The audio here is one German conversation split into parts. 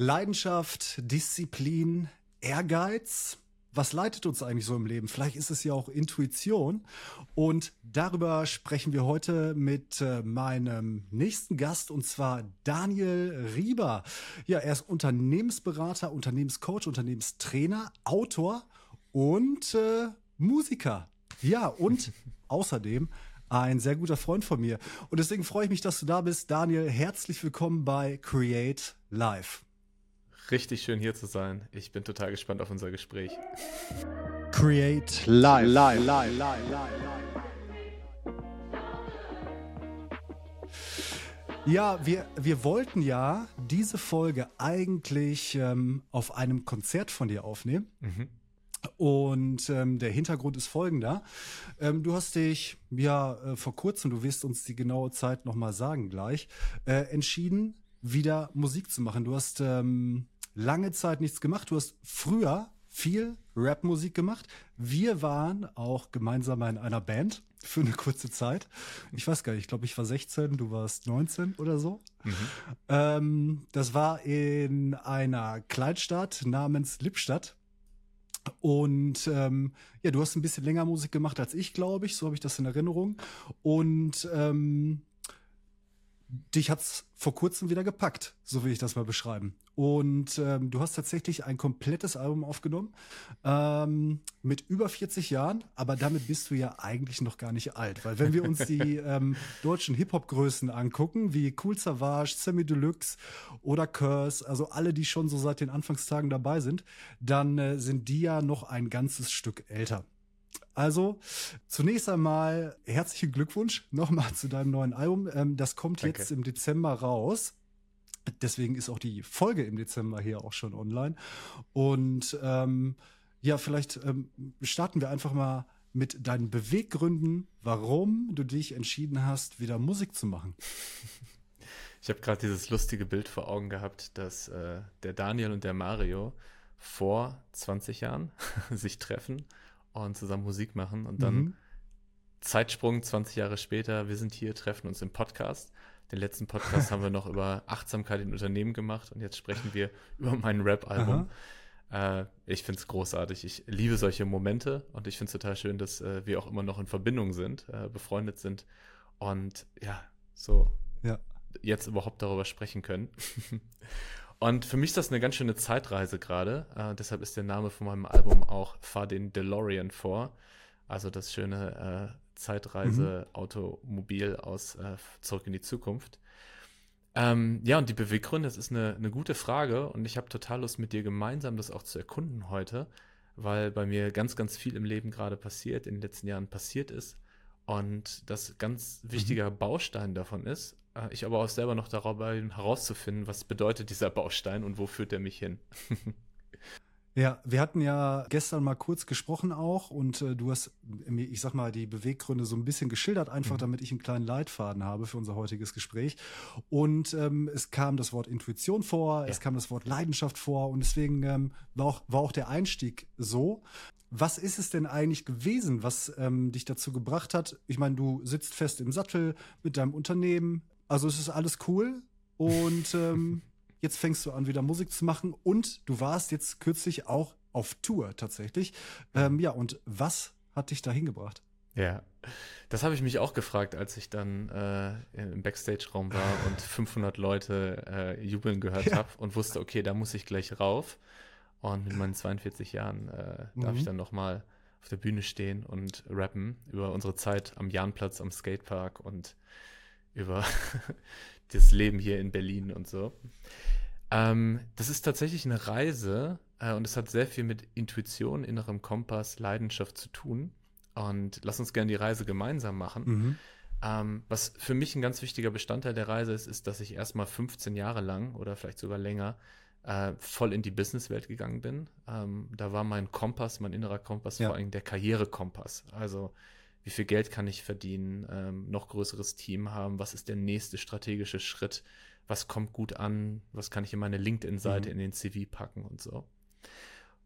Leidenschaft, Disziplin, Ehrgeiz. Was leitet uns eigentlich so im Leben? Vielleicht ist es ja auch Intuition. Und darüber sprechen wir heute mit äh, meinem nächsten Gast und zwar Daniel Rieber. Ja, er ist Unternehmensberater, Unternehmenscoach, Unternehmenstrainer, Autor und äh, Musiker. Ja, und außerdem ein sehr guter Freund von mir. Und deswegen freue ich mich, dass du da bist. Daniel, herzlich willkommen bei Create Live. Richtig schön hier zu sein. Ich bin total gespannt auf unser Gespräch. Create Live. live, live, live, live. Ja, wir, wir wollten ja diese Folge eigentlich ähm, auf einem Konzert von dir aufnehmen. Mhm. Und ähm, der Hintergrund ist folgender. Ähm, du hast dich ja äh, vor kurzem, du wirst uns die genaue Zeit nochmal sagen gleich, äh, entschieden, wieder Musik zu machen. Du hast ähm, lange Zeit nichts gemacht. Du hast früher viel Rapmusik gemacht. Wir waren auch gemeinsam in einer Band für eine kurze Zeit. Ich weiß gar nicht, ich glaube, ich war 16, du warst 19 oder so. Mhm. Ähm, das war in einer Kleinstadt namens Lippstadt. Und ähm, ja, du hast ein bisschen länger Musik gemacht als ich, glaube ich. So habe ich das in Erinnerung. Und ähm, dich hat's vor kurzem wieder gepackt, so will ich das mal beschreiben. Und ähm, du hast tatsächlich ein komplettes Album aufgenommen ähm, mit über 40 Jahren, aber damit bist du ja eigentlich noch gar nicht alt, weil wenn wir uns die ähm, deutschen Hip-Hop-Größen angucken, wie Cool Savage, Sammy Deluxe oder Curse, also alle, die schon so seit den Anfangstagen dabei sind, dann äh, sind die ja noch ein ganzes Stück älter. Also, zunächst einmal herzlichen Glückwunsch nochmal zu deinem neuen Album. Ähm, das kommt Danke. jetzt im Dezember raus. Deswegen ist auch die Folge im Dezember hier auch schon online. Und ähm, ja, vielleicht ähm, starten wir einfach mal mit deinen Beweggründen, warum du dich entschieden hast, wieder Musik zu machen. Ich habe gerade dieses lustige Bild vor Augen gehabt, dass äh, der Daniel und der Mario vor 20 Jahren sich treffen und zusammen Musik machen und dann mhm. Zeitsprung 20 Jahre später, wir sind hier, treffen uns im Podcast. Den letzten Podcast haben wir noch über Achtsamkeit in Unternehmen gemacht und jetzt sprechen wir über mein Rap-Album. Äh, ich finde es großartig. Ich liebe solche Momente und ich finde es total schön, dass äh, wir auch immer noch in Verbindung sind, äh, befreundet sind und ja, so ja. jetzt überhaupt darüber sprechen können. Und für mich ist das eine ganz schöne Zeitreise gerade. Äh, deshalb ist der Name von meinem Album auch Fahr den DeLorean vor. Also das schöne äh, Zeitreise-Automobil aus äh, Zurück in die Zukunft. Ähm, ja, und die Beweggründe, das ist eine, eine gute Frage und ich habe total Lust mit dir gemeinsam das auch zu erkunden heute, weil bei mir ganz, ganz viel im Leben gerade passiert, in den letzten Jahren passiert ist und das ganz mhm. wichtiger. Baustein davon ist, ich aber auch selber noch darüber herauszufinden, was bedeutet dieser Baustein und wo führt er mich hin. Ja, wir hatten ja gestern mal kurz gesprochen auch und äh, du hast mir, ich sag mal, die Beweggründe so ein bisschen geschildert, einfach mhm. damit ich einen kleinen Leitfaden habe für unser heutiges Gespräch. Und ähm, es kam das Wort Intuition vor, ja. es kam das Wort Leidenschaft vor und deswegen ähm, war, auch, war auch der Einstieg so. Was ist es denn eigentlich gewesen, was ähm, dich dazu gebracht hat? Ich meine, du sitzt fest im Sattel mit deinem Unternehmen, also es ist alles cool und ähm, jetzt fängst du an, wieder Musik zu machen und du warst jetzt kürzlich auch auf Tour tatsächlich. Ähm, ja, und was hat dich da hingebracht? Ja, das habe ich mich auch gefragt, als ich dann äh, im Backstage-Raum war und 500 Leute äh, jubeln gehört ja. habe und wusste, okay, da muss ich gleich rauf. Und mit meinen 42 Jahren äh, darf mhm. ich dann nochmal auf der Bühne stehen und rappen über unsere Zeit am Jahnplatz, am Skatepark und über das Leben hier in Berlin und so. Ähm, das ist tatsächlich eine Reise äh, und es hat sehr viel mit Intuition, innerem Kompass, Leidenschaft zu tun. Und lass uns gerne die Reise gemeinsam machen. Mhm. Ähm, was für mich ein ganz wichtiger Bestandteil der Reise ist, ist, dass ich erstmal 15 Jahre lang oder vielleicht sogar länger äh, voll in die Businesswelt gegangen bin. Ähm, da war mein Kompass, mein innerer Kompass ja. vor allem der Karrierekompass. Also wie viel Geld kann ich verdienen, ähm, noch größeres Team haben, was ist der nächste strategische Schritt, was kommt gut an, was kann ich in meine LinkedIn-Seite, mhm. in den CV packen und so.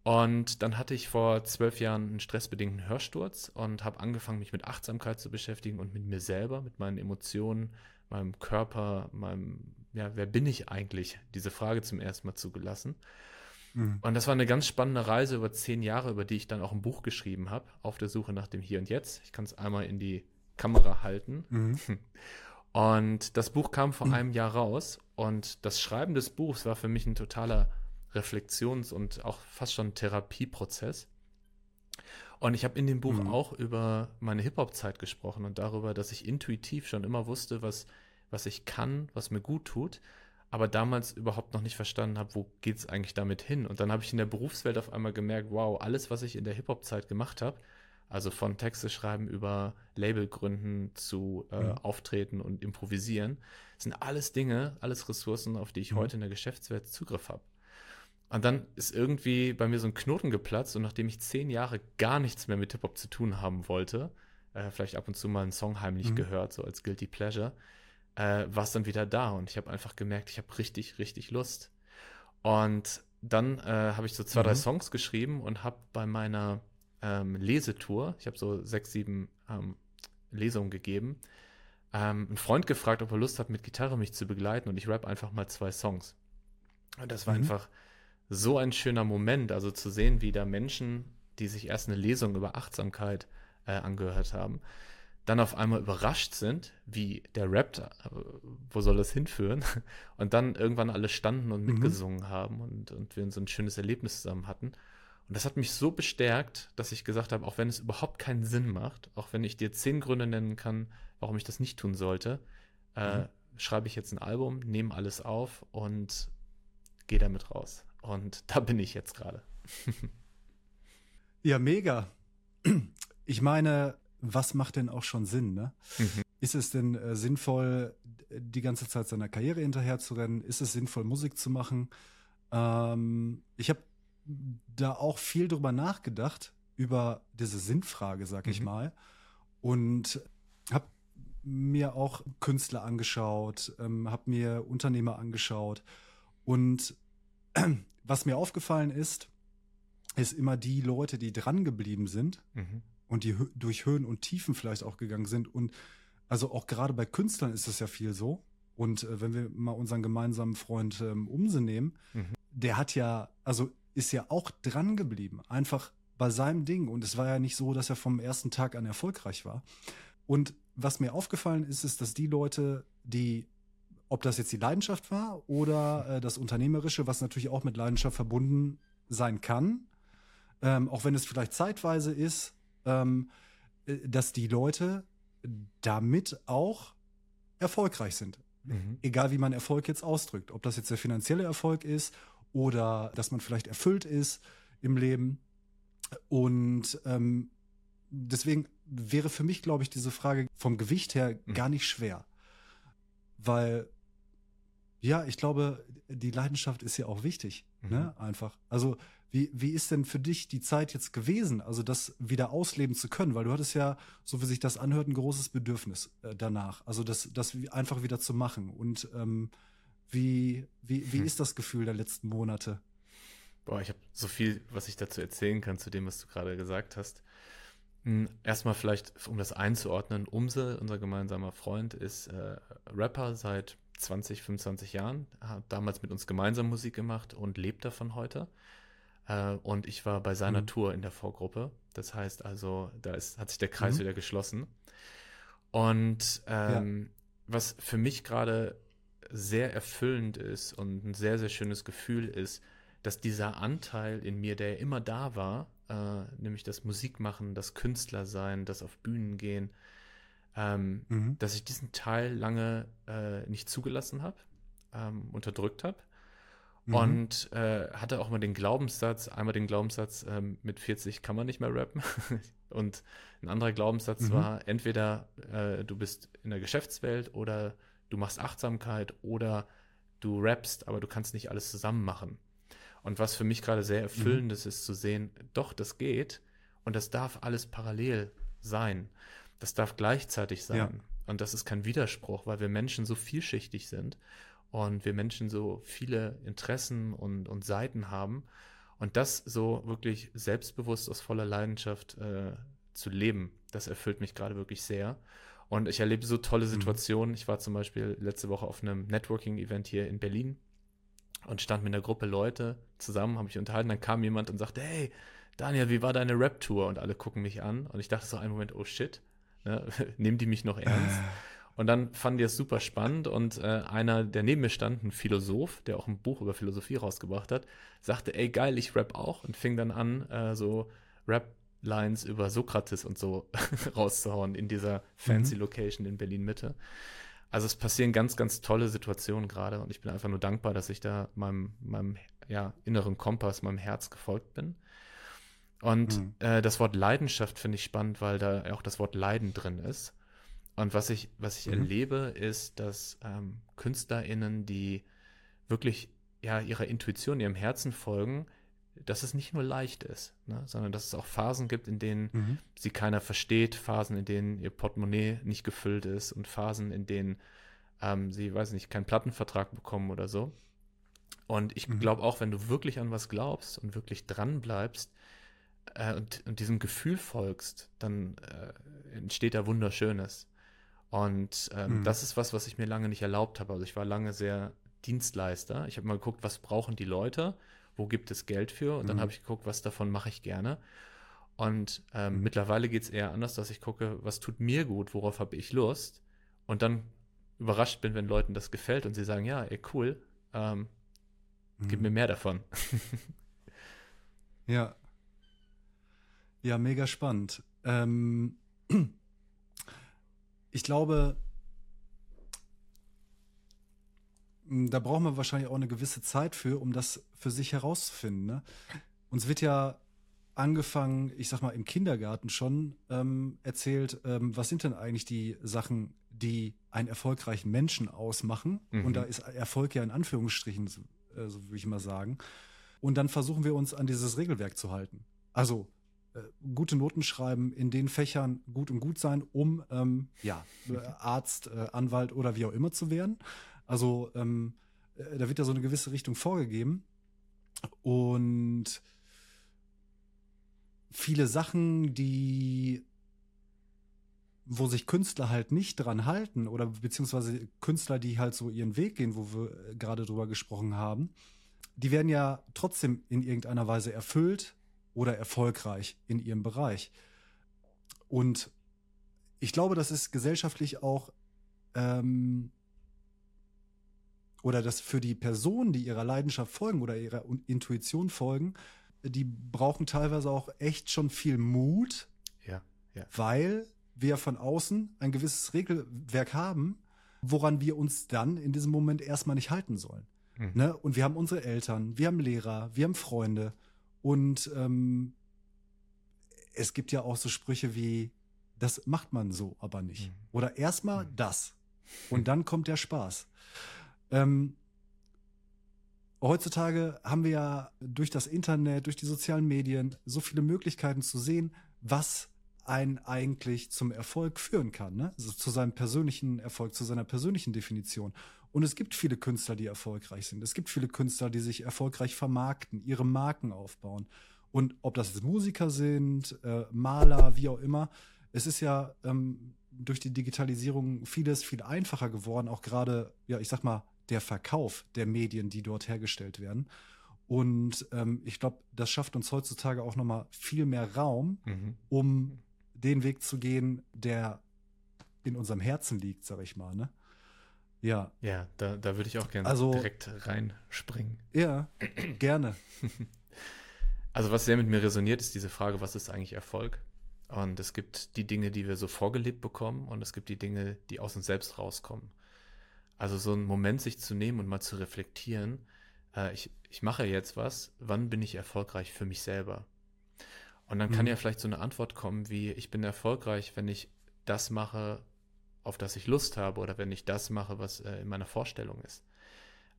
Und dann hatte ich vor zwölf Jahren einen stressbedingten Hörsturz und habe angefangen, mich mit Achtsamkeit zu beschäftigen und mit mir selber, mit meinen Emotionen, meinem Körper, meinem ja, wer bin ich eigentlich? Diese Frage zum ersten Mal zugelassen. Mhm. Und das war eine ganz spannende Reise über zehn Jahre, über die ich dann auch ein Buch geschrieben habe, auf der Suche nach dem Hier und Jetzt. Ich kann es einmal in die Kamera halten. Mhm. Und das Buch kam vor mhm. einem Jahr raus und das Schreiben des Buchs war für mich ein totaler Reflexions- und auch fast schon Therapieprozess. Und ich habe in dem Buch mhm. auch über meine Hip-Hop-Zeit gesprochen und darüber, dass ich intuitiv schon immer wusste, was, was ich kann, was mir gut tut, aber damals überhaupt noch nicht verstanden habe, wo geht es eigentlich damit hin. Und dann habe ich in der Berufswelt auf einmal gemerkt, wow, alles, was ich in der Hip-Hop-Zeit gemacht habe, also von Texte schreiben über Label gründen zu äh, mhm. Auftreten und improvisieren, sind alles Dinge, alles Ressourcen, auf die ich mhm. heute in der Geschäftswelt Zugriff habe. Und dann ist irgendwie bei mir so ein Knoten geplatzt und nachdem ich zehn Jahre gar nichts mehr mit Hip-Hop zu tun haben wollte, äh, vielleicht ab und zu mal einen Song heimlich mhm. gehört, so als Guilty Pleasure, äh, war es dann wieder da und ich habe einfach gemerkt, ich habe richtig, richtig Lust. Und dann äh, habe ich so zwei, mhm. drei Songs geschrieben und habe bei meiner ähm, Lesetour, ich habe so sechs, sieben ähm, Lesungen gegeben, ähm, einen Freund gefragt, ob er Lust hat, mit Gitarre mich zu begleiten und ich rap einfach mal zwei Songs. Und das war mhm. einfach so ein schöner Moment, also zu sehen, wie da Menschen, die sich erst eine Lesung über Achtsamkeit äh, angehört haben, dann auf einmal überrascht sind, wie der rappt, äh, wo soll das hinführen? Und dann irgendwann alle standen und mhm. mitgesungen mhm. haben und, und wir so ein schönes Erlebnis zusammen hatten. Und das hat mich so bestärkt, dass ich gesagt habe, auch wenn es überhaupt keinen Sinn macht, auch wenn ich dir zehn Gründe nennen kann, warum ich das nicht tun sollte, äh, mhm. schreibe ich jetzt ein Album, nehme alles auf und gehe damit raus. Und da bin ich jetzt gerade. ja, mega. Ich meine, was macht denn auch schon Sinn? Ne? Mhm. Ist es denn äh, sinnvoll, die ganze Zeit seiner Karriere hinterher zu rennen? Ist es sinnvoll, Musik zu machen? Ähm, ich habe da auch viel drüber nachgedacht, über diese Sinnfrage, sag mhm. ich mal. Und habe mir auch Künstler angeschaut, ähm, habe mir Unternehmer angeschaut. Und was mir aufgefallen ist, ist immer die Leute, die dran geblieben sind mhm. Und die durch Höhen und Tiefen vielleicht auch gegangen sind. Und also auch gerade bei Künstlern ist es ja viel so. Und äh, wenn wir mal unseren gemeinsamen Freund ähm, Umse nehmen, mhm. der hat ja, also ist ja auch dran geblieben, einfach bei seinem Ding. Und es war ja nicht so, dass er vom ersten Tag an erfolgreich war. Und was mir aufgefallen ist, ist, dass die Leute, die ob das jetzt die Leidenschaft war oder äh, das Unternehmerische, was natürlich auch mit Leidenschaft verbunden sein kann, ähm, auch wenn es vielleicht zeitweise ist, ähm, äh, dass die Leute damit auch erfolgreich sind. Mhm. Egal wie man Erfolg jetzt ausdrückt. Ob das jetzt der finanzielle Erfolg ist oder dass man vielleicht erfüllt ist im Leben. Und ähm, deswegen wäre für mich, glaube ich, diese Frage vom Gewicht her mhm. gar nicht schwer. Weil ja, ich glaube, die Leidenschaft ist ja auch wichtig, mhm. ne? Einfach. Also, wie, wie ist denn für dich die Zeit jetzt gewesen, also das wieder ausleben zu können? Weil du hattest ja, so wie sich das anhört, ein großes Bedürfnis äh, danach. Also das, das einfach wieder zu machen. Und ähm, wie, wie, wie hm. ist das Gefühl der letzten Monate? Boah, ich habe so viel, was ich dazu erzählen kann, zu dem, was du gerade gesagt hast. Hm, erstmal vielleicht, um das einzuordnen, Umse, unser gemeinsamer Freund, ist äh, Rapper seit 20, 25 Jahren, hat damals mit uns gemeinsam Musik gemacht und lebt davon heute. Äh, und ich war bei seiner mhm. Tour in der Vorgruppe. Das heißt also, da ist, hat sich der Kreis mhm. wieder geschlossen. Und ähm, ja. was für mich gerade sehr erfüllend ist und ein sehr, sehr schönes Gefühl ist, dass dieser Anteil in mir, der immer da war, äh, nämlich das Musikmachen, das Künstlersein, das auf Bühnen gehen, ähm, mhm. dass ich diesen Teil lange äh, nicht zugelassen habe, ähm, unterdrückt habe. Mhm. Und äh, hatte auch mal den Glaubenssatz, einmal den Glaubenssatz, ähm, mit 40 kann man nicht mehr rappen. und ein anderer Glaubenssatz mhm. war, entweder äh, du bist in der Geschäftswelt oder du machst Achtsamkeit oder du rappst, aber du kannst nicht alles zusammen machen. Und was für mich gerade sehr mhm. erfüllendes ist zu sehen, doch, das geht und das darf alles parallel sein. Das darf gleichzeitig sein. Ja. Und das ist kein Widerspruch, weil wir Menschen so vielschichtig sind und wir Menschen so viele Interessen und, und Seiten haben. Und das so wirklich selbstbewusst aus voller Leidenschaft äh, zu leben, das erfüllt mich gerade wirklich sehr. Und ich erlebe so tolle mhm. Situationen. Ich war zum Beispiel letzte Woche auf einem Networking-Event hier in Berlin und stand mit einer Gruppe Leute zusammen, habe mich unterhalten. Dann kam jemand und sagte, hey, Daniel, wie war deine Rap-Tour? Und alle gucken mich an. Und ich dachte so einen Moment, oh shit, ne? nehmen die mich noch ernst? Und dann fanden die es super spannend und äh, einer, der neben mir stand, ein Philosoph, der auch ein Buch über Philosophie rausgebracht hat, sagte, ey geil, ich rap auch und fing dann an, äh, so Rap-Lines über Sokrates und so rauszuhauen in dieser fancy mhm. Location in Berlin-Mitte. Also es passieren ganz, ganz tolle Situationen gerade und ich bin einfach nur dankbar, dass ich da meinem, meinem ja, inneren Kompass, meinem Herz gefolgt bin. Und mhm. äh, das Wort Leidenschaft finde ich spannend, weil da auch das Wort Leiden drin ist. Und was ich, was ich mhm. erlebe, ist, dass ähm, KünstlerInnen, die wirklich ja ihrer Intuition, ihrem Herzen folgen, dass es nicht nur leicht ist, ne, sondern dass es auch Phasen gibt, in denen mhm. sie keiner versteht, Phasen, in denen ihr Portemonnaie nicht gefüllt ist und Phasen, in denen ähm, sie, weiß nicht, keinen Plattenvertrag bekommen oder so. Und ich mhm. glaube auch, wenn du wirklich an was glaubst und wirklich dran bleibst äh, und, und, diesem Gefühl folgst, dann äh, entsteht da Wunderschönes. Und ähm, mhm. das ist was, was ich mir lange nicht erlaubt habe. Also ich war lange sehr Dienstleister. Ich habe mal geguckt, was brauchen die Leute, wo gibt es Geld für und mhm. dann habe ich geguckt, was davon mache ich gerne. Und ähm, mhm. mittlerweile geht es eher anders, dass ich gucke, was tut mir gut, worauf habe ich Lust und dann überrascht bin, wenn Leuten das gefällt und sie sagen, ja, ey, cool, ähm, gib mhm. mir mehr davon. ja. Ja, mega spannend. Ähm, ich glaube, da braucht man wahrscheinlich auch eine gewisse Zeit für, um das für sich herauszufinden. Ne? Uns wird ja angefangen, ich sag mal im Kindergarten schon ähm, erzählt, ähm, was sind denn eigentlich die Sachen, die einen erfolgreichen Menschen ausmachen? Mhm. Und da ist Erfolg ja in Anführungsstrichen, äh, so würde ich mal sagen. Und dann versuchen wir uns an dieses Regelwerk zu halten. Also äh, gute Noten schreiben, in den Fächern gut und gut sein, um ähm, ja, äh, Arzt, äh, Anwalt oder wie auch immer zu werden. Also ähm, äh, da wird ja so eine gewisse Richtung vorgegeben. Und viele Sachen, die wo sich Künstler halt nicht dran halten oder beziehungsweise Künstler, die halt so ihren Weg gehen, wo wir gerade drüber gesprochen haben, die werden ja trotzdem in irgendeiner Weise erfüllt, oder erfolgreich in ihrem Bereich. Und ich glaube, das ist gesellschaftlich auch ähm, oder dass für die Personen, die ihrer Leidenschaft folgen oder ihrer Intuition folgen, die brauchen teilweise auch echt schon viel Mut, ja, ja. weil wir von außen ein gewisses Regelwerk haben, woran wir uns dann in diesem Moment erstmal nicht halten sollen. Mhm. Ne? Und wir haben unsere Eltern, wir haben Lehrer, wir haben Freunde und ähm, es gibt ja auch so Sprüche wie, das macht man so aber nicht. Mhm. Oder erstmal mhm. das. Und dann kommt der Spaß. Ähm, heutzutage haben wir ja durch das Internet, durch die sozialen Medien so viele Möglichkeiten zu sehen, was einen eigentlich zum Erfolg führen kann, ne? Also zu seinem persönlichen Erfolg, zu seiner persönlichen Definition. Und es gibt viele Künstler, die erfolgreich sind. Es gibt viele Künstler, die sich erfolgreich vermarkten, ihre Marken aufbauen. Und ob das jetzt Musiker sind, äh, Maler, wie auch immer, es ist ja ähm, durch die Digitalisierung vieles viel einfacher geworden, auch gerade, ja, ich sag mal, der Verkauf der Medien, die dort hergestellt werden. Und ähm, ich glaube, das schafft uns heutzutage auch nochmal viel mehr Raum, mhm. um den Weg zu gehen, der in unserem Herzen liegt, sag ich mal. Ne? Ja. Ja, da, da würde ich auch gerne also, direkt reinspringen. Ja, gerne. also, was sehr mit mir resoniert, ist diese Frage, was ist eigentlich Erfolg? Und es gibt die Dinge, die wir so vorgelebt bekommen, und es gibt die Dinge, die aus uns selbst rauskommen. Also so einen Moment sich zu nehmen und mal zu reflektieren, äh, ich, ich mache jetzt was, wann bin ich erfolgreich für mich selber? Und dann kann mhm. ja vielleicht so eine Antwort kommen wie, ich bin erfolgreich, wenn ich das mache, auf das ich Lust habe oder wenn ich das mache, was äh, in meiner Vorstellung ist.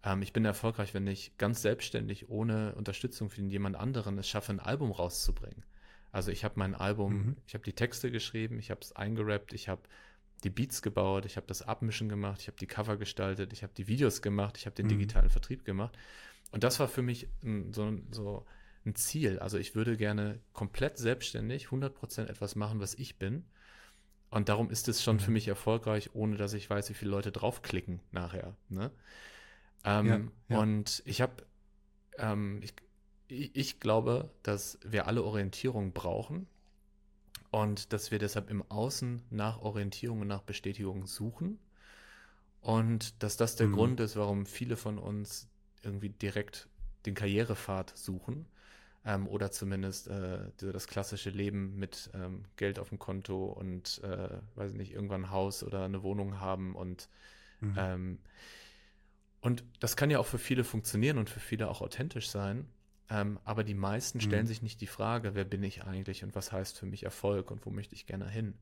Ähm, ich bin erfolgreich, wenn ich ganz selbstständig, ohne Unterstützung von jemand anderen es schaffe, ein Album rauszubringen. Also ich habe mein Album, mhm. ich habe die Texte geschrieben, ich habe es eingerappt, ich habe die Beats gebaut, ich habe das Abmischen gemacht, ich habe die Cover gestaltet, ich habe die Videos gemacht, ich habe den mhm. digitalen Vertrieb gemacht. Und das war für mich so, so ein Ziel. Also ich würde gerne komplett selbstständig 100% etwas machen, was ich bin Und darum ist es schon mhm. für mich erfolgreich, ohne dass ich weiß, wie viele Leute draufklicken nachher. Ne? Ähm, ja, ja. Und ich habe, ähm, ich, ich glaube, dass wir alle Orientierung brauchen und dass wir deshalb im Außen nach Orientierung und nach Bestätigung suchen und dass das der mhm. Grund ist, warum viele von uns irgendwie direkt den Karrierepfad suchen ähm, oder zumindest äh, das klassische Leben mit ähm, Geld auf dem Konto und, äh, weiß ich nicht, irgendwann ein Haus oder eine Wohnung haben und mhm. ähm, und das kann ja auch für viele funktionieren und für viele auch authentisch sein. Ähm, aber die meisten stellen mhm. sich nicht die Frage, wer bin ich eigentlich und was heißt für mich Erfolg und wo möchte ich gerne hin?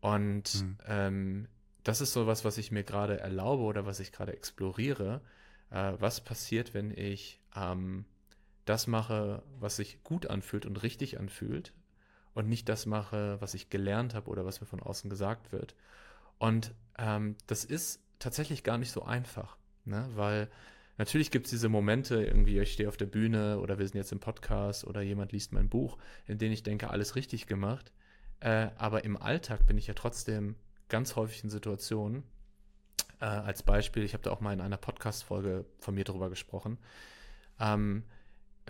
Und mhm. ähm, das ist so was, was ich mir gerade erlaube oder was ich gerade exploriere. Äh, was passiert, wenn ich ähm, das mache, was sich gut anfühlt und richtig anfühlt und nicht das mache, was ich gelernt habe oder was mir von außen gesagt wird. Und ähm, das ist tatsächlich gar nicht so einfach, ne? weil natürlich gibt es diese Momente, irgendwie ich stehe auf der Bühne oder wir sind jetzt im Podcast oder jemand liest mein Buch, in denen ich denke, alles richtig gemacht. Äh, aber im Alltag bin ich ja trotzdem ganz häufig in Situationen, äh, als Beispiel, ich habe da auch mal in einer Podcast-Folge von mir drüber gesprochen, ähm, äh,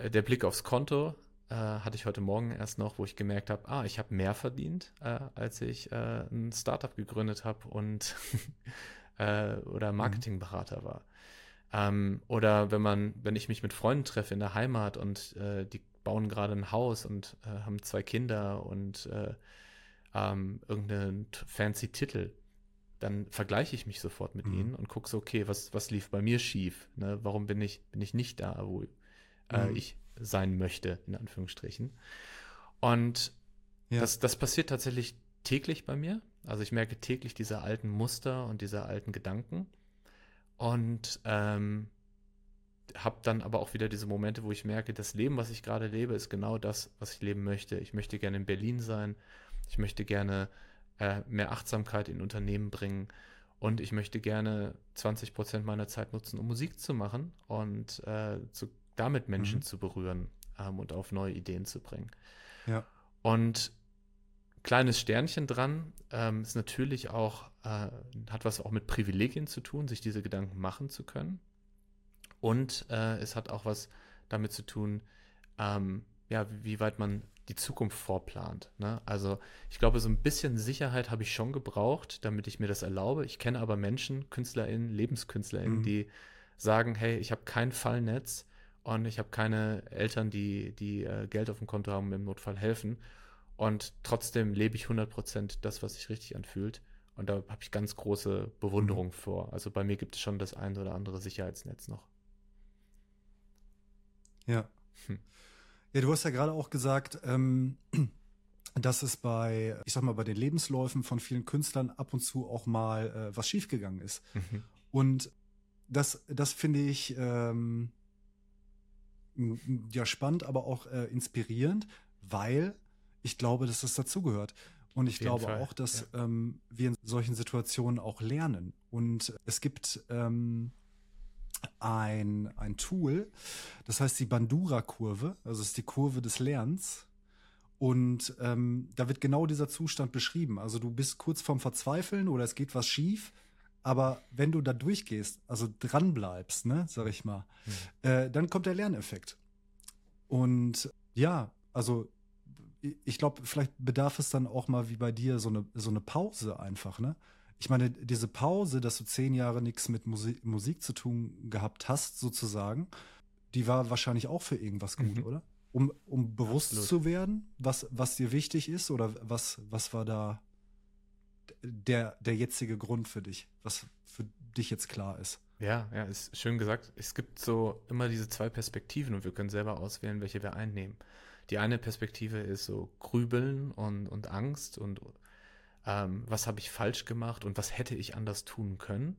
der Blick aufs Konto äh, hatte ich heute Morgen erst noch, wo ich gemerkt habe, ah, ich habe mehr verdient, äh, als ich äh, ein Startup gegründet habe und äh, oder mhm. Marketingberater war. Ähm, oder wenn man, wenn ich mich mit Freunden treffe in der Heimat und äh, die bauen gerade ein Haus und haben zwei Kinder und ähm, irgendeinen fancy Titel, dann vergleiche ich mich sofort mit mhm. ihnen und gucke so, okay, was, was lief bei mir schief? Ne? Warum bin ich, bin ich nicht da, wo, äh, mhm. ich sein möchte, in Anführungsstrichen. Und ja. das, das passiert tatsächlich täglich bei mir. Also ich merke täglich diese alten Muster und diese alten Gedanken. Und ähm, habe dann aber auch wieder diese Momente, wo ich merke, das Leben, was ich gerade lebe, ist genau das, was ich leben möchte. Ich möchte gerne in Berlin sein. Ich möchte gerne äh, mehr Achtsamkeit in Unternehmen bringen. Und ich möchte gerne 20 Prozent meiner Zeit nutzen, um Musik zu machen und äh, zu damit Menschen mhm. zu berühren ähm, und auf neue Ideen zu bringen. Ja. Und kleines Sternchen dran ähm, ist natürlich auch, äh, hat was auch mit Privilegien zu tun, sich diese Gedanken machen zu können. Und äh, es hat auch was damit zu tun, ähm, ja, wie weit man die Zukunft vorplant. Ne? Also ich glaube, so ein bisschen Sicherheit habe ich schon gebraucht, damit ich mir das erlaube. Ich kenne aber Menschen, KünstlerInnen, LebenskünstlerInnen, mhm. die sagen, hey, ich habe kein Fallnetz, und ich habe keine Eltern, die, die äh, Geld auf dem Konto haben und im Notfall helfen. Und trotzdem lebe ich 100% das, was sich richtig anfühlt. Und da habe ich ganz große Bewunderung mhm. vor. Also bei mir gibt es schon das ein oder andere Sicherheitsnetz noch. Ja. Hm. Ja, du hast ja gerade auch gesagt, ähm, dass es bei, ich sag mal, bei den Lebensläufen von vielen Künstlern ab und zu auch mal äh, was schiefgegangen ist. Mhm. Und das, das finde ich, ähm, ja spannend, aber auch äh, inspirierend, weil ich glaube, dass das dazugehört. Und ich glaube Fall. auch, dass ja. ähm, wir in solchen Situationen auch lernen. Und es gibt ähm, ein, ein Tool, das heißt die Bandura-Kurve, also ist die Kurve des Lernens. Und ähm, da wird genau dieser Zustand beschrieben. Also du bist kurz vorm Verzweifeln oder es geht was schief aber wenn du da durchgehst, also dran bleibst, ne, sag ich mal, mhm. äh, dann kommt der Lerneffekt. Und ja, also ich glaube, vielleicht bedarf es dann auch mal wie bei dir so eine, so eine Pause einfach, ne? Ich meine, diese Pause, dass du zehn Jahre nichts mit Musik, Musik zu tun gehabt hast, sozusagen, die war wahrscheinlich auch für irgendwas gut, mhm. oder? Um, um bewusst Absolut. zu werden, was, was dir wichtig ist oder was, was war da der, der jetzige Grund für dich, was für dich jetzt klar ist. Ja, ja, ist schön gesagt. Es gibt so immer diese zwei Perspektiven und wir können selber auswählen, welche wir einnehmen. Die eine Perspektive ist so Grübeln und, und Angst und ähm, was habe ich falsch gemacht und was hätte ich anders tun können.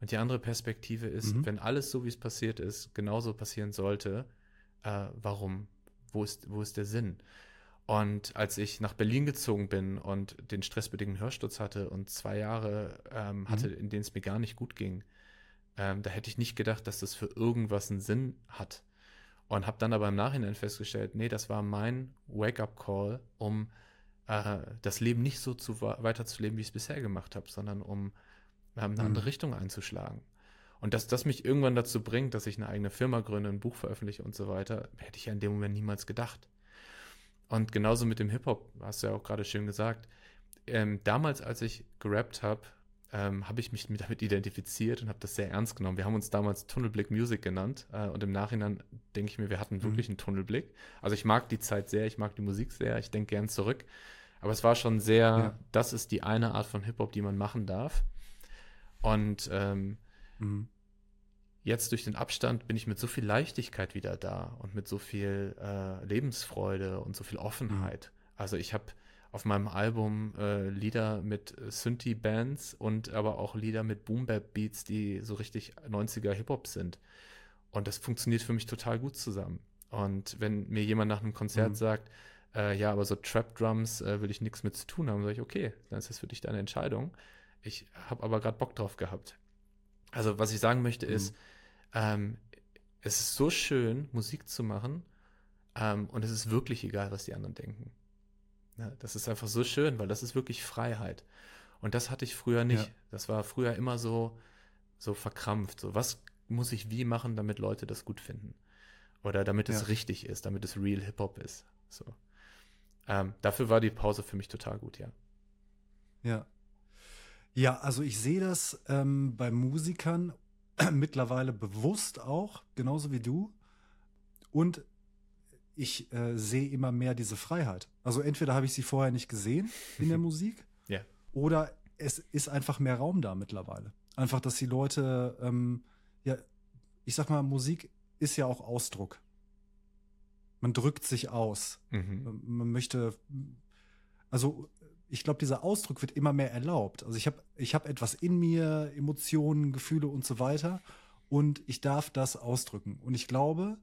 Und die andere Perspektive ist, mhm. wenn alles so, wie es passiert ist, genauso passieren sollte, äh, warum? Wo ist, wo ist der Sinn? Und als ich nach Berlin gezogen bin und den stressbedingten Hörsturz hatte und zwei Jahre ähm, mhm. hatte, in denen es mir gar nicht gut ging, ähm, da hätte ich nicht gedacht, dass das für irgendwas einen Sinn hat. Und habe dann aber im Nachhinein festgestellt, nee, das war mein Wake-up-Call, um äh, das Leben nicht so zu, weiterzuleben, wie ich es bisher gemacht habe, sondern um äh, eine andere mhm. Richtung einzuschlagen. Und dass das mich irgendwann dazu bringt, dass ich eine eigene Firma gründe, ein Buch veröffentliche und so weiter, hätte ich ja in dem Moment niemals gedacht. Und genauso mit dem Hip-Hop, hast du ja auch gerade schön gesagt. Ähm, damals, als ich gerappt habe, ähm, habe ich mich damit identifiziert und habe das sehr ernst genommen. Wir haben uns damals Tunnelblick Music genannt äh, und im Nachhinein denke ich mir, wir hatten mhm. wirklich einen Tunnelblick. Also ich mag die Zeit sehr, ich mag die Musik sehr, ich denke gern zurück. Aber es war schon sehr, ja. das ist die eine Art von Hip-Hop, die man machen darf. Und ähm, mhm. Jetzt durch den Abstand bin ich mit so viel Leichtigkeit wieder da und mit so viel äh, Lebensfreude und so viel Offenheit. Mhm. Also ich habe auf meinem Album äh, Lieder mit Synthie-Bands und aber auch Lieder mit Boom-Bap-Beats, die so richtig 90er Hip-Hop sind. Und das funktioniert für mich total gut zusammen. Und wenn mir jemand nach einem Konzert mhm. sagt, äh, ja, aber so Trap-Drums äh, will ich nichts mit zu tun haben, sage ich, okay, dann ist das für dich deine Entscheidung. Ich habe aber gerade Bock drauf gehabt. Also, was ich sagen möchte, mhm. ist, ähm, es ist so schön, Musik zu machen, ähm, und es ist wirklich egal, was die anderen denken. Ja, das ist einfach so schön, weil das ist wirklich Freiheit. Und das hatte ich früher nicht. Ja. Das war früher immer so, so verkrampft. So, was muss ich wie machen, damit Leute das gut finden? Oder damit es ja. richtig ist, damit es real Hip-Hop ist. So. Ähm, dafür war die Pause für mich total gut, ja. Ja. Ja, also ich sehe das ähm, bei Musikern mittlerweile bewusst auch, genauso wie du. Und ich äh, sehe immer mehr diese Freiheit. Also entweder habe ich sie vorher nicht gesehen in der Musik ja. oder es ist einfach mehr Raum da mittlerweile. Einfach, dass die Leute, ähm, ja, ich sag mal, Musik ist ja auch Ausdruck. Man drückt sich aus. Mhm. Man möchte, also ich glaube, dieser Ausdruck wird immer mehr erlaubt. Also ich habe ich hab etwas in mir, Emotionen, Gefühle und so weiter und ich darf das ausdrücken. Und ich glaube,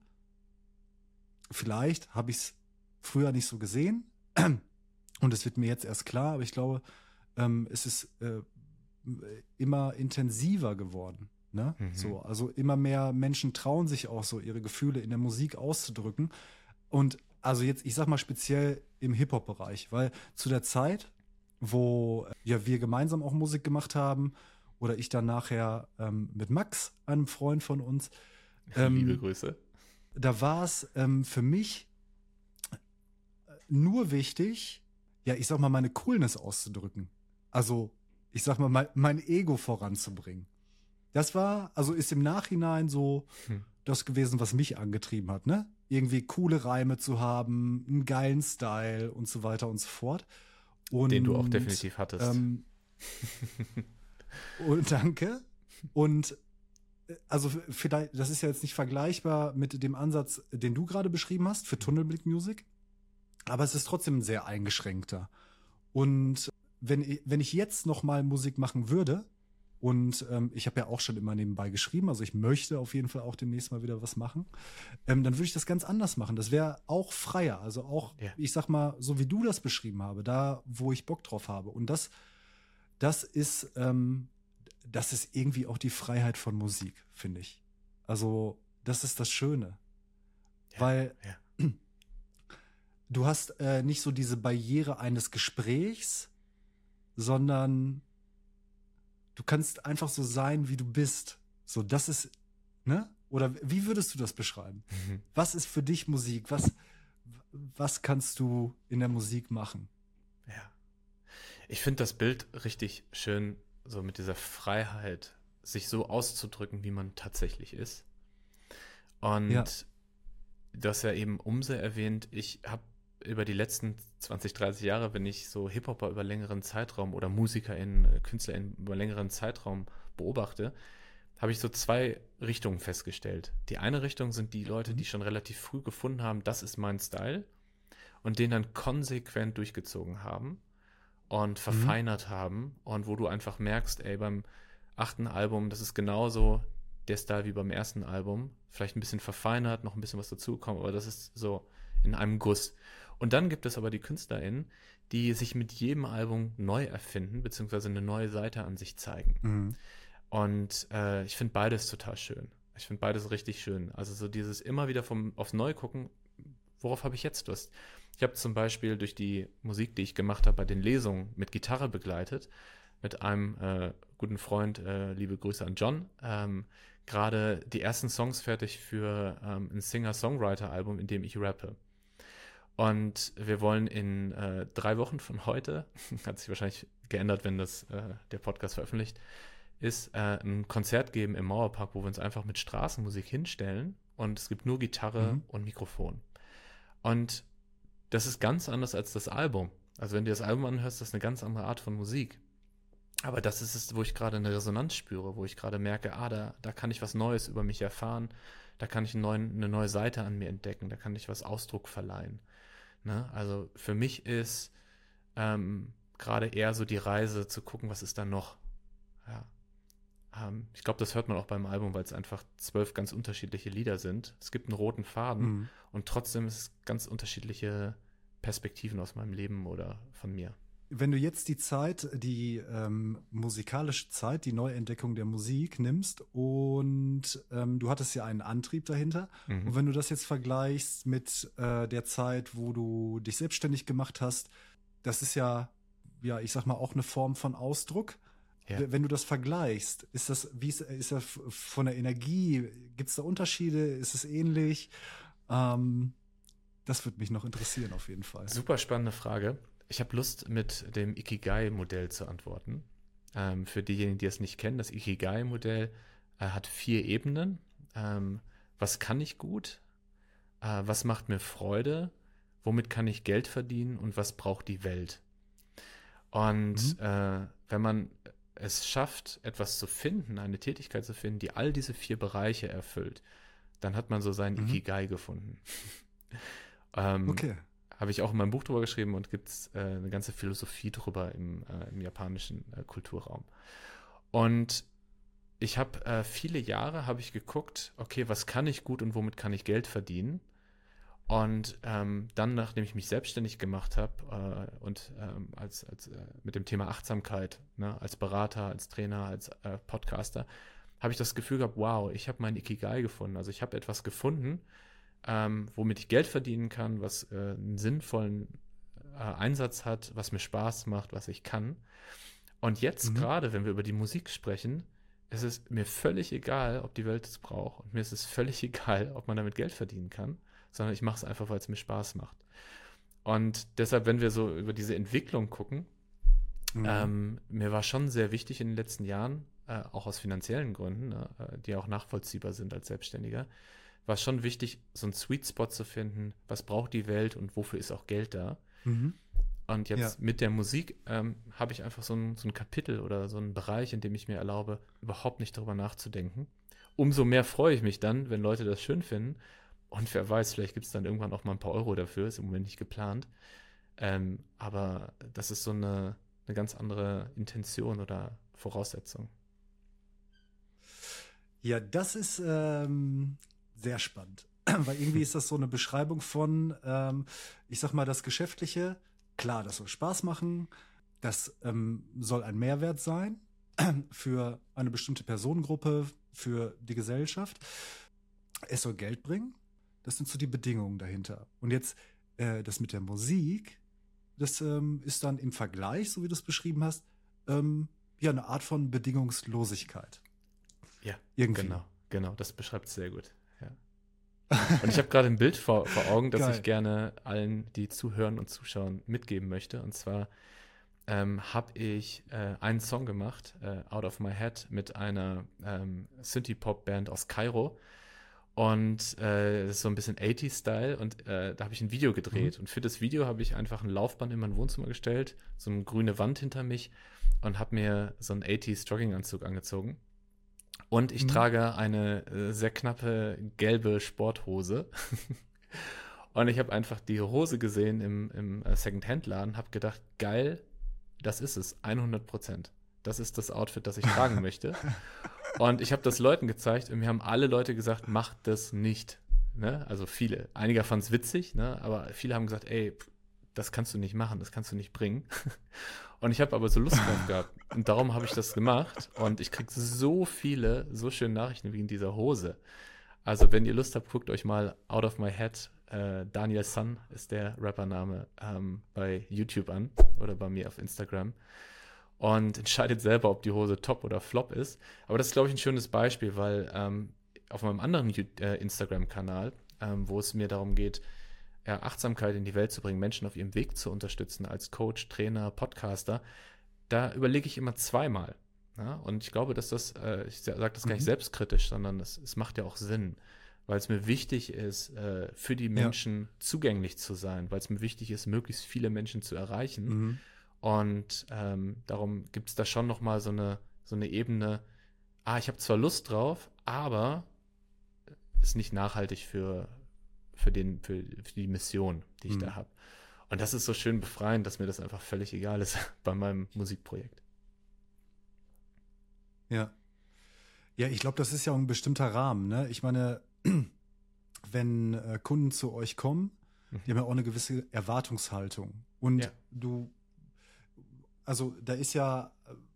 vielleicht habe ich es früher nicht so gesehen und es wird mir jetzt erst klar, aber ich glaube, ähm, es ist äh, immer intensiver geworden. Ne? Mhm. So, also immer mehr Menschen trauen sich auch so, ihre Gefühle in der Musik auszudrücken. Und also jetzt, ich sag mal speziell im Hip-Hop-Bereich, weil zu der Zeit, wo ja wir gemeinsam auch Musik gemacht haben, oder ich dann nachher ähm, mit Max, einem Freund von uns. Ähm, Liebe Grüße da war es ähm, für mich nur wichtig, ja, ich sag mal, meine Coolness auszudrücken. Also, ich sag mal, mein, mein Ego voranzubringen. Das war, also ist im Nachhinein so hm. das gewesen, was mich angetrieben hat, ne? Irgendwie coole Reime zu haben, einen geilen Style und so weiter und so fort. Und, Den du auch definitiv hattest. Ähm, und danke. Und also vielleicht, das ist ja jetzt nicht vergleichbar mit dem Ansatz, den du gerade beschrieben hast für Tunnelblick Music, aber es ist trotzdem ein sehr eingeschränkter. Und wenn, ich, wenn ich jetzt noch mal Musik machen würde, und ähm, ich habe ja auch schon immer nebenbei geschrieben, also ich möchte auf jeden Fall auch demnächst mal wieder was machen, ähm, dann würde ich das ganz anders machen. Das wäre auch freier, also auch, ja. ich sag mal, so wie du das beschrieben habe, da, wo ich Bock drauf habe. Und das, das ist ähm, das ist irgendwie auch die Freiheit von Musik, finde ich. Also, das ist das Schöne. Ja, Weil ja. du hast äh, nicht so diese Barriere eines Gesprächs, sondern du kannst einfach so sein, wie du bist. So, das ist, ne? Oder wie würdest du das beschreiben? Mhm. Was ist für dich Musik? Was, was kannst du in der Musik machen? Ja. Ich finde das Bild richtig schön so mit dieser Freiheit, sich so auszudrücken, wie man tatsächlich ist. Und ja. du hast ja eben Umse erwähnt, ich habe über die letzten 20, 30 Jahre, wenn ich so Hip-Hopper über längeren Zeitraum oder MusikerInnen, KünstlerInnen über längeren Zeitraum beobachte, habe ich so zwei Richtungen festgestellt. Die eine Richtung sind die Leute, die mhm. schon relativ früh gefunden haben, das ist mein Style und den dann konsequent durchgezogen haben und mhm. verfeinert mhm. haben und wo du einfach merkst, ey, beim achten Album, das ist genauso der Style wie beim ersten Album, vielleicht ein bisschen verfeinert, noch ein bisschen was dazugekommen, aber das ist so in einem Guss. Und dann gibt es aber die KünstlerInnen, die sich mit jedem Album neu erfinden, beziehungsweise eine neue Seite an sich zeigen. Mhm. Und äh, ich finde beides total schön. Ich finde beides richtig schön. Also so dieses immer wieder vom aufs Neue gucken, worauf habe ich jetzt Lust? Ich habe zum Beispiel durch die Musik, die ich gemacht habe, bei den Lesungen mit Gitarre begleitet, mit einem äh, guten Freund, äh, liebe Grüße an John, ähm, gerade die ersten Songs fertig für ähm, ein Singer-Songwriter-Album, in dem ich rappe. Und wir wollen in äh, drei Wochen von heute, hat sich wahrscheinlich geändert, wenn das äh, der Podcast veröffentlicht, ist äh, ein Konzert geben im Mauerpark, wo wir uns einfach mit Straßenmusik hinstellen und es gibt nur Gitarre mhm. und Mikrofon. Und das ist ganz anders als das Album. Also wenn du das Album anhörst, das ist eine ganz andere Art von Musik. Aber das ist es, wo ich gerade eine Resonanz spüre, wo ich gerade merke, ah, da, da kann ich was Neues über mich erfahren, da kann ich neuen, eine neue Seite an mir entdecken, da kann ich was Ausdruck verleihen. Ne? Also für mich ist ähm, gerade eher so die Reise zu gucken, was ist da noch. Ja. Ähm, ich glaube, das hört man auch beim Album, weil es einfach zwölf ganz unterschiedliche Lieder sind. Es gibt einen roten Faden mhm. und trotzdem ist es ganz unterschiedliche Perspektiven aus meinem Leben oder von mir. Wenn du jetzt die Zeit, die ähm, musikalische Zeit, die Neuentdeckung der Musik nimmst und ähm, du hattest ja einen Antrieb dahinter. Mhm. Und wenn du das jetzt vergleichst mit äh, der Zeit, wo du dich selbstständig gemacht hast, das ist ja, ja, ich sag mal, auch eine Form von Ausdruck. Ja. Wenn du das vergleichst, ist das, wie ist, ist das von der Energie, gibt es da Unterschiede? Ist es ähnlich? Ähm, das würde mich noch interessieren, auf jeden Fall. Super spannende Frage. Ich habe Lust, mit dem Ikigai-Modell zu antworten. Ähm, für diejenigen, die es nicht kennen, das Ikigai-Modell äh, hat vier Ebenen. Ähm, was kann ich gut? Äh, was macht mir Freude? Womit kann ich Geld verdienen? Und was braucht die Welt? Und mhm. äh, wenn man es schafft, etwas zu finden, eine Tätigkeit zu finden, die all diese vier Bereiche erfüllt, dann hat man so seinen mhm. Ikigai gefunden. ähm, okay habe ich auch in meinem Buch drüber geschrieben und gibt es äh, eine ganze Philosophie drüber im, äh, im japanischen äh, Kulturraum. Und ich habe äh, viele Jahre habe ich geguckt, okay, was kann ich gut und womit kann ich Geld verdienen? Und ähm, dann, nachdem ich mich selbstständig gemacht habe äh, und ähm, als, als äh, mit dem Thema Achtsamkeit, ne, als Berater, als Trainer, als Podcaster, habe ich das Gefühl gehabt, wow, ich habe mein Ikigai gefunden. Also ich habe etwas gefunden, ähm, womit ich Geld verdienen kann, was äh, einen sinnvollen äh, Einsatz hat, was mir Spaß macht, was ich kann. Und jetzt mhm. gerade, wenn wir über die Musik sprechen, ist es mir völlig egal, ob die Welt es braucht. Und mir ist es völlig egal, ob man damit Geld verdienen kann, sondern ich mache es einfach, weil es mir Spaß macht. Und deshalb, wenn wir so über diese Entwicklung gucken, mhm. ähm, mir war schon sehr wichtig in den letzten Jahren, äh, auch aus finanziellen Gründen, ne, äh, die auch nachvollziehbar sind als Selbstständiger, war es schon wichtig, so einen Sweet Spot zu finden, was braucht die Welt und wofür ist auch Geld da. Mhm. Und jetzt ja. mit der Musik ähm, habe ich einfach so ein, so ein Kapitel oder so einen Bereich, in dem ich mir erlaube, überhaupt nicht darüber nachzudenken. Umso mehr freue ich mich dann, wenn Leute das schön finden. Und wer weiß, vielleicht gibt es dann irgendwann auch mal ein paar Euro dafür, ist im Moment nicht geplant. Ähm, aber das ist so eine, eine ganz andere Intention oder Voraussetzung. Ja, das ist ähm, sehr spannend. Weil irgendwie ist das so eine Beschreibung von, ähm, ich sag mal, das Geschäftliche. Klar, das soll Spaß machen. Das ähm, soll ein Mehrwert sein für eine bestimmte Personengruppe, für die Gesellschaft. Es soll Geld bringen. Das sind so die Bedingungen dahinter. Und jetzt äh, das mit der Musik, das ähm, ist dann im Vergleich, so wie du es beschrieben hast, ähm, ja eine Art von Bedingungslosigkeit. Ja, irgendwie. genau, genau. Das beschreibt es sehr gut. Und ich habe gerade ein Bild vor, vor Augen, das Geil. ich gerne allen, die zuhören und zuschauen, mitgeben möchte. Und zwar ähm, habe ich äh, einen Song gemacht, äh, Out of My Head, mit einer ähm, Synthie-Pop-Band aus Kairo. Und äh, das ist so ein bisschen 80s-Style. Und äh, da habe ich ein Video gedreht. Mhm. Und für das Video habe ich einfach ein Laufband in mein Wohnzimmer gestellt, so eine grüne Wand hinter mich und habe mir so einen 80s-Jogginganzug angezogen. Und ich mhm. trage eine äh, sehr knappe gelbe Sporthose. und ich habe einfach die Hose gesehen im, im äh, Second-Hand-Laden, habe gedacht, geil, das ist es, 100 Prozent. Das ist das Outfit, das ich tragen möchte. Und ich habe das Leuten gezeigt und mir haben alle Leute gesagt, mach das nicht. Ne? Also viele. Einige fanden es witzig, ne? aber viele haben gesagt, ey, das kannst du nicht machen, das kannst du nicht bringen. Und ich habe aber so Lust drauf gehabt. Und darum habe ich das gemacht. Und ich kriege so viele, so schöne Nachrichten in dieser Hose. Also, wenn ihr Lust habt, guckt euch mal Out of My Head äh, Daniel Sun ist der Rappername ähm, bei YouTube an oder bei mir auf Instagram und entscheidet selber, ob die Hose top oder flop ist. Aber das ist, glaube ich, ein schönes Beispiel, weil ähm, auf meinem anderen äh, Instagram-Kanal, ähm, wo es mir darum geht, ja, Achtsamkeit in die Welt zu bringen, Menschen auf ihrem Weg zu unterstützen als Coach, Trainer, Podcaster, da überlege ich immer zweimal. Ja? Und ich glaube, dass das, äh, ich sage das gar nicht mhm. selbstkritisch, sondern es, macht ja auch Sinn, weil es mir wichtig ist, äh, für die Menschen ja. zugänglich zu sein, weil es mir wichtig ist, möglichst viele Menschen zu erreichen. Mhm. Und ähm, darum gibt es da schon nochmal so eine, so eine Ebene, ah, ich habe zwar Lust drauf, aber ist nicht nachhaltig für, für, den, für, für die Mission, die ich mhm. da habe. Und das ist so schön befreiend, dass mir das einfach völlig egal ist bei meinem Musikprojekt. Ja. Ja, ich glaube, das ist ja auch ein bestimmter Rahmen. Ne? Ich meine, wenn äh, Kunden zu euch kommen, mhm. die haben ja auch eine gewisse Erwartungshaltung. Und ja. du, also da ist ja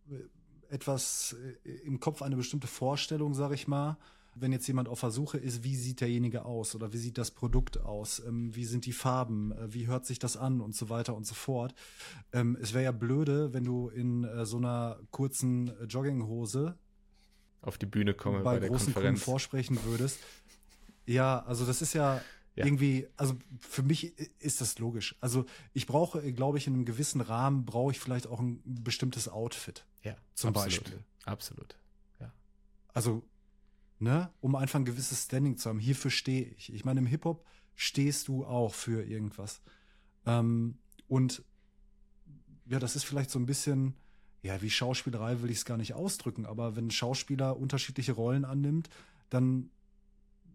äh, etwas äh, im Kopf, eine bestimmte Vorstellung, sag ich mal, wenn jetzt jemand auf Versuche ist, wie sieht derjenige aus oder wie sieht das Produkt aus, ähm, wie sind die Farben, äh, wie hört sich das an und so weiter und so fort. Ähm, es wäre ja blöde, wenn du in äh, so einer kurzen äh, Jogginghose auf die Bühne komme bei, bei großen Kunden vorsprechen würdest. Ja, also das ist ja, ja, irgendwie, also für mich ist das logisch. Also ich brauche, glaube ich, in einem gewissen Rahmen brauche ich vielleicht auch ein bestimmtes Outfit. Ja, zum absolut, Beispiel. Absolut. Ja. Also ne, um einfach ein gewisses Standing zu haben. Hierfür stehe ich. Ich meine, im Hip-Hop stehst du auch für irgendwas. Ähm, und ja, das ist vielleicht so ein bisschen, ja, wie Schauspielerei will ich es gar nicht ausdrücken, aber wenn ein Schauspieler unterschiedliche Rollen annimmt, dann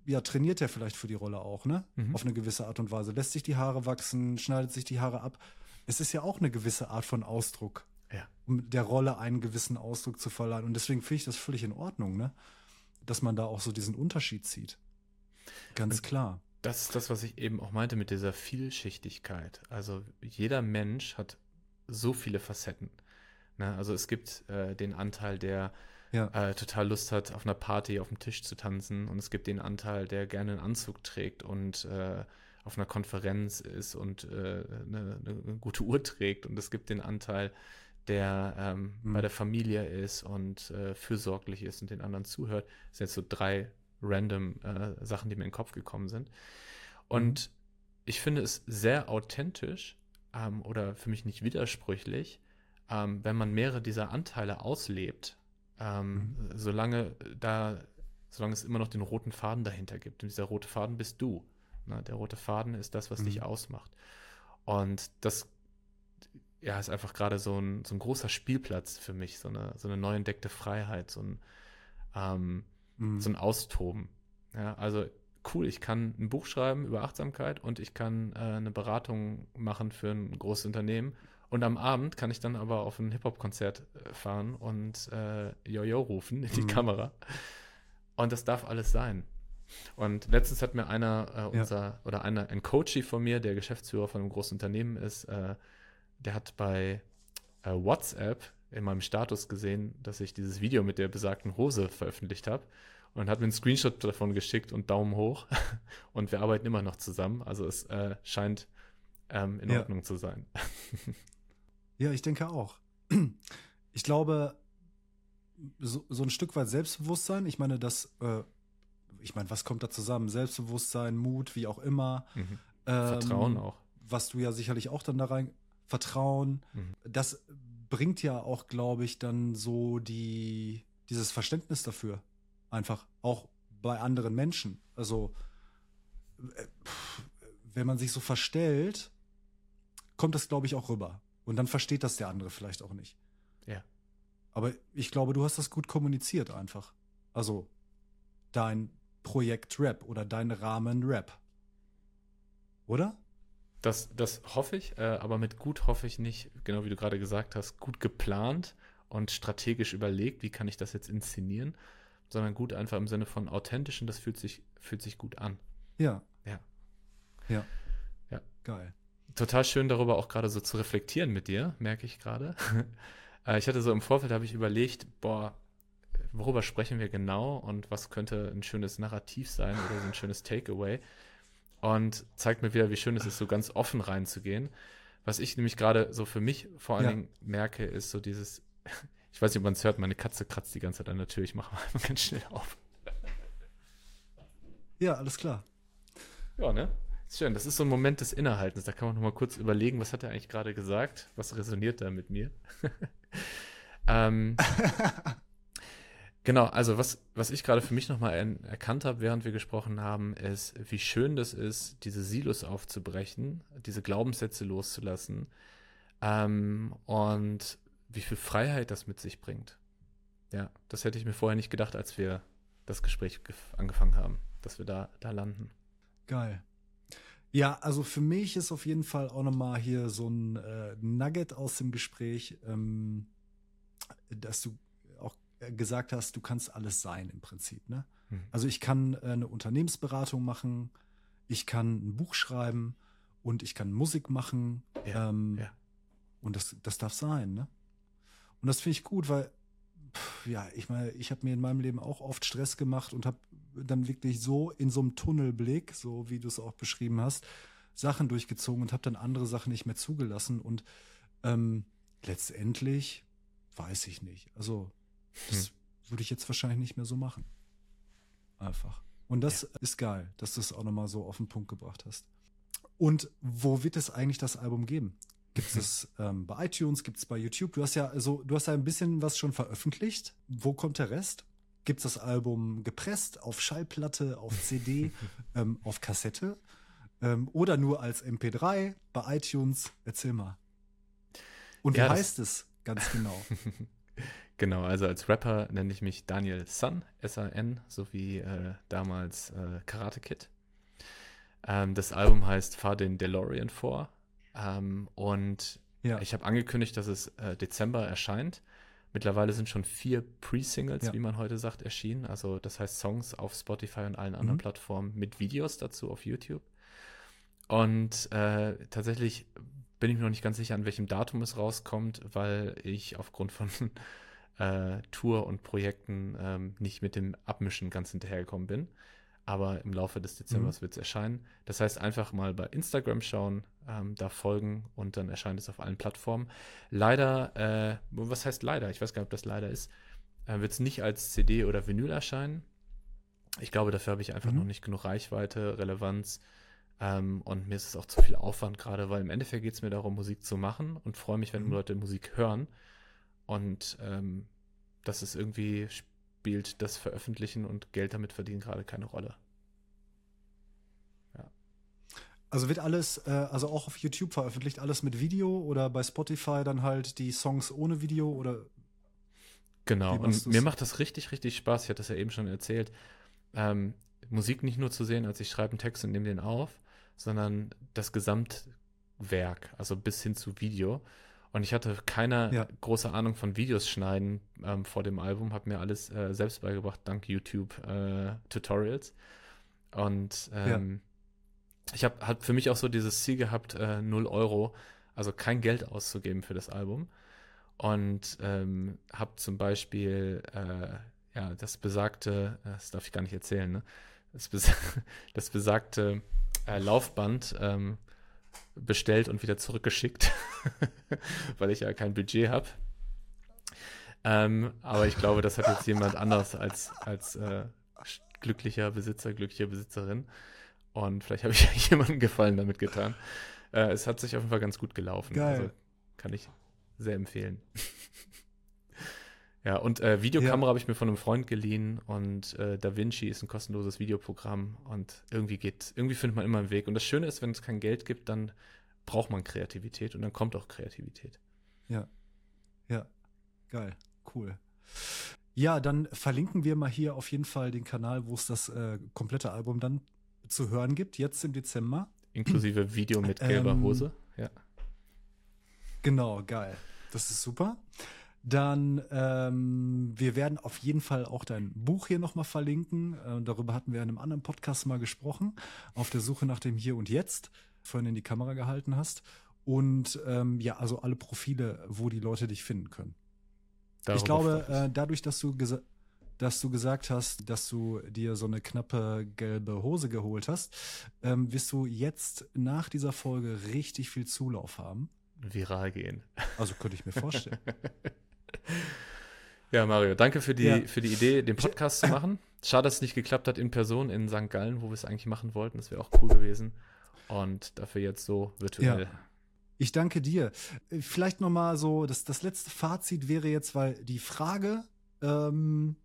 ja, trainiert er vielleicht für die Rolle auch, ne? Mhm. Auf eine gewisse Art und Weise. Lässt sich die Haare wachsen, schneidet sich die Haare ab. Es ist ja auch eine gewisse Art von Ausdruck. Ja. Um der Rolle einen gewissen Ausdruck zu verleihen. Und deswegen finde ich das völlig in Ordnung, ne? Dass man da auch so diesen Unterschied sieht. Ganz klar. Das ist das, was ich eben auch meinte mit dieser Vielschichtigkeit. Also jeder Mensch hat so viele Facetten. Ne? Also es gibt äh, den Anteil, der ja. äh, total Lust hat, auf einer Party auf dem Tisch zu tanzen. Und es gibt den Anteil, der gerne einen Anzug trägt und äh, auf einer Konferenz ist und äh, eine, eine, gute Uhr trägt. Und es gibt den Anteil, der ähm, mhm. bei der Familie ist und äh, fürsorglich ist und den anderen zuhört. Das sind jetzt so drei random äh, Sachen, die mir in den Kopf gekommen sind. Und mhm. ich finde es sehr authentisch ähm, oder für mich nicht widersprüchlich, ähm, wenn man mehrere dieser Anteile auslebt, ähm, mhm. solange da, solange es immer noch den roten Faden dahinter gibt. Und dieser rote Faden bist du. Ne? Der rote Faden ist das, was dich mhm. ausmacht. Und das ja, ist einfach gerade so ein, so ein großer Spielplatz für mich, so eine, so eine neu entdeckte Freiheit, so ein, ähm, mhm. so ein Austoben. Ja, also cool, ich kann ein Buch schreiben über Achtsamkeit und ich kann äh, eine Beratung machen für ein großes Unternehmen. Und am Abend kann ich dann aber auf ein Hip-Hop-Konzert äh, fahren und äh, Jojo rufen in die mhm. Kamera. Und das darf alles sein. Und letztens hat mir einer, äh, unser, ja. oder einer, ein Coachie von mir, der Geschäftsführer von einem großen Unternehmen ist, äh, der hat bei äh, WhatsApp in meinem Status gesehen, dass ich dieses Video mit der besagten Hose veröffentlicht habe und hat mir einen Screenshot davon geschickt und Daumen hoch. Und wir arbeiten immer noch zusammen. Also es äh, scheint ähm, in ja. Ordnung zu sein. ja, ich denke auch. Ich glaube, so, so ein Stück weit Selbstbewusstsein, ich meine, das, äh, ich meine, was kommt da zusammen? Selbstbewusstsein, Mut, wie auch immer. Mhm. Ähm, Vertrauen auch. Was du ja sicherlich auch dann da rein, Vertrauen. Mhm. Das bringt ja auch, glaube ich, dann so die, dieses Verständnis dafür. Einfach auch bei anderen Menschen. Also, äh, wenn man sich so verstellt, kommt das, glaube ich, auch rüber. Und dann versteht das der andere vielleicht auch nicht. Ja. Aber ich glaube, du hast das gut kommuniziert einfach. Also, dein Projekt Rap oder dein Rahmen Rap. Oder? Das, das hoffe ich, äh, aber mit gut hoffe ich nicht, genau wie du gerade gesagt hast, gut geplant und strategisch überlegt, wie kann ich das jetzt inszenieren, sondern gut einfach im Sinne von authentisch und das fühlt sich, fühlt sich gut an. Ja. Ja. Ja. Ja. Geil. Total schön darüber auch gerade so zu reflektieren mit dir, merke ich gerade. äh, ich hatte so im Vorfeld, habe ich überlegt, boah, worüber sprechen wir genau und was könnte ein schönes Narrativ sein oder so ein schönes Takeaway. Und zeigt mir wieder, wie schön es ist, so ganz offen reinzugehen. Was ich nämlich gerade so für mich vor allen ja. Dingen merke, ist so dieses, ich weiß nicht, ob man es hört, meine Katze kratzt die ganze Zeit an der Tür. Ich mache mal ganz schnell auf. Ja, alles klar. Ja, ne? Schön, das ist so ein Moment des Innehaltens. Da kann man noch mal kurz überlegen, was hat er eigentlich gerade gesagt? Was resoniert da mit mir? ähm, genau, also was, was ich gerade für mich noch mal erkannt habe, während wir gesprochen haben, ist, wie schön das ist, diese Silos aufzubrechen, diese Glaubenssätze loszulassen ähm, und wie viel Freiheit das mit sich bringt. Ja, das hätte ich mir vorher nicht gedacht, als wir das Gespräch angefangen haben, dass wir da, da landen. Geil. Ja, also für mich ist auf jeden Fall auch nochmal hier so ein äh, Nugget aus dem Gespräch, ähm, dass du gesagt hast, du kannst alles sein im Prinzip. Ne? Hm. Also ich kann äh, eine Unternehmensberatung machen, ich kann ein Buch schreiben und ich kann Musik machen. Ja, ähm, ja. Und das, das darf sein. Ne? Und das finde ich gut, weil ja, ich meine, ich habe mir in meinem Leben auch oft Stress gemacht und habe dann wirklich so in so einem Tunnelblick, so wie du es auch beschrieben hast, Sachen durchgezogen und habe dann andere Sachen nicht mehr zugelassen. Und ähm, letztendlich weiß ich nicht. Also, das hm. würde ich jetzt wahrscheinlich nicht mehr so machen. Einfach. Und das ja. ist geil, dass du es auch nochmal so auf den Punkt gebracht hast. Und wo wird es eigentlich das Album geben? Gibt es ähm, bei iTunes, gibt es bei YouTube? Du hast ja also, du hast ja ein bisschen was schon veröffentlicht. Wo kommt der Rest? Gibt es das Album gepresst auf Schallplatte, auf CD, ähm, auf Kassette ähm, oder nur als MP3 bei iTunes? Erzähl mal. Und ja, wie heißt es ganz genau? genau, also als Rapper nenne ich mich Daniel Sun, S-A-N, so wie äh, damals äh, Karate Kid. Ähm, das Album heißt Fahr den DeLorean vor ähm, und ja. ich habe angekündigt, dass es äh, Dezember erscheint. Mittlerweile sind schon vier Pre-Singles, ja. wie man heute sagt, erschienen. Also das heißt Songs auf Spotify und allen anderen mhm. Plattformen mit Videos dazu auf YouTube. Und äh, tatsächlich bin ich mir noch nicht ganz sicher, an welchem Datum es rauskommt, weil ich aufgrund von äh, Tour und Projekten ähm, nicht mit dem Abmischen ganz hinterhergekommen bin aber im Laufe des Dezembers mhm. wird es erscheinen. Das heißt, einfach mal bei Instagram schauen, ähm, da folgen und dann erscheint es auf allen Plattformen. Leider, äh, was heißt leider? Ich weiß gar nicht, ob das leider ist, äh, wird es nicht als CD oder Vinyl erscheinen. Ich glaube, dafür habe ich einfach mhm. noch nicht genug Reichweite, Relevanz. Ähm, und mir ist es auch zu viel Aufwand gerade, weil im Endeffekt geht es mir darum, Musik zu machen und freue mich, wenn mhm. Leute Musik hören. Und ähm, das ist irgendwie spielt das Veröffentlichen und Geld damit verdienen gerade keine Rolle. Ja. Also wird alles, äh, also auch auf YouTube veröffentlicht, alles mit Video oder bei Spotify dann halt die Songs ohne Video oder? Genau, und mir macht das richtig, richtig Spaß. Ich hatte das ja eben schon erzählt. Ähm, Musik nicht nur zu sehen, als ich schreibe einen Text und nehme den auf, sondern das Gesamtwerk, also bis hin zu Video. Und ich hatte keine ja. große Ahnung von Videos schneiden ähm, vor dem Album, habe mir alles äh, selbst beigebracht, dank YouTube-Tutorials. Äh, und ähm, ja. ich habe hab für mich auch so dieses Ziel gehabt, äh, 0 Euro, also kein Geld auszugeben für das Album. Und ähm, habe zum Beispiel äh, ja, das besagte, äh, das darf ich gar nicht erzählen, ne? das, bes das besagte äh, Laufband ähm, bestellt und wieder zurückgeschickt, weil ich ja kein Budget habe. Ähm, aber ich glaube, das hat jetzt jemand anders als, als äh, glücklicher Besitzer, glückliche Besitzerin. Und vielleicht habe ich ja jemandem Gefallen damit getan. Äh, es hat sich auf jeden Fall ganz gut gelaufen. Geil. Also kann ich sehr empfehlen. Ja, und äh, Videokamera ja. habe ich mir von einem Freund geliehen und äh, DaVinci ist ein kostenloses Videoprogramm und irgendwie geht, irgendwie findet man immer einen Weg. Und das Schöne ist, wenn es kein Geld gibt, dann braucht man Kreativität und dann kommt auch Kreativität. Ja. Ja. Geil. Cool. Ja, dann verlinken wir mal hier auf jeden Fall den Kanal, wo es das äh, komplette Album dann zu hören gibt, jetzt im Dezember. Inklusive Video mit gelber ähm, Hose, ja. Genau, geil. Das ist super. Dann, ähm, wir werden auf jeden Fall auch dein Buch hier nochmal verlinken. Äh, darüber hatten wir in einem anderen Podcast mal gesprochen. Auf der Suche nach dem Hier und Jetzt, vorhin in die Kamera gehalten hast. Und ähm, ja, also alle Profile, wo die Leute dich finden können. Darüber ich glaube, äh, dadurch, dass du gesagt dass du gesagt hast, dass du dir so eine knappe gelbe Hose geholt hast, ähm, wirst du jetzt nach dieser Folge richtig viel Zulauf haben. Viral gehen. Also könnte ich mir vorstellen. ja, Mario, danke für die, ja. für die Idee, den Podcast zu machen. Schade, dass es nicht geklappt hat in Person in St. Gallen, wo wir es eigentlich machen wollten. Das wäre auch cool gewesen. Und dafür jetzt so virtuell. Ja. Ich danke dir. Vielleicht noch mal so, das, das letzte Fazit wäre jetzt, weil die Frage, ähm,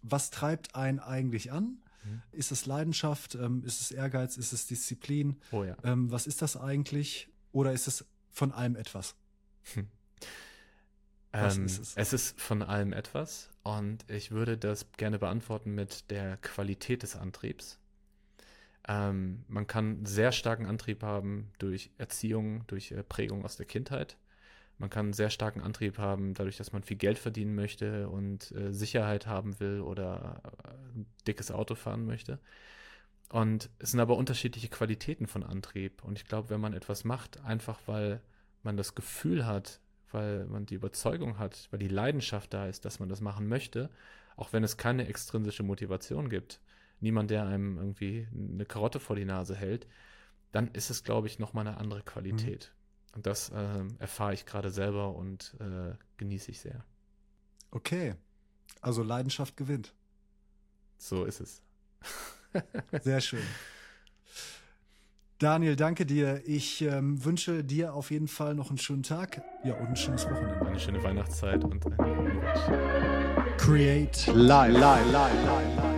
was treibt einen eigentlich an? Mhm. Ist es Leidenschaft? Ähm, ist es Ehrgeiz? Ist es Disziplin? Oh ja. Ähm, was ist das eigentlich? Oder ist es von allem etwas? Hm. Ähm, ist es? es ist von allem etwas und ich würde das gerne beantworten mit der Qualität des Antriebs. Ähm, man kann sehr starken Antrieb haben durch Erziehung, durch äh, Prägung aus der Kindheit. Man kann sehr starken Antrieb haben, dadurch, dass man viel Geld verdienen möchte und äh, Sicherheit haben will oder äh, ein dickes Auto fahren möchte. Und es sind aber unterschiedliche Qualitäten von Antrieb. Und ich glaube, wenn man etwas macht, einfach weil man das Gefühl hat, weil man die Überzeugung hat, weil die Leidenschaft da ist, dass man das machen möchte, auch wenn es keine extrinsische Motivation gibt, niemand, der einem irgendwie eine Karotte vor die Nase hält, dann ist es, glaube ich, nochmal eine andere Qualität. Mhm. Und das äh, erfahre ich gerade selber und äh, genieße ich sehr. Okay. Also Leidenschaft gewinnt. So ist es. Sehr schön. Daniel, danke dir. Ich ähm, wünsche dir auf jeden Fall noch einen schönen Tag. Ja, und ein schönes Wochenende. Eine schöne Weihnachtszeit und ein Create live, live, live, live, live.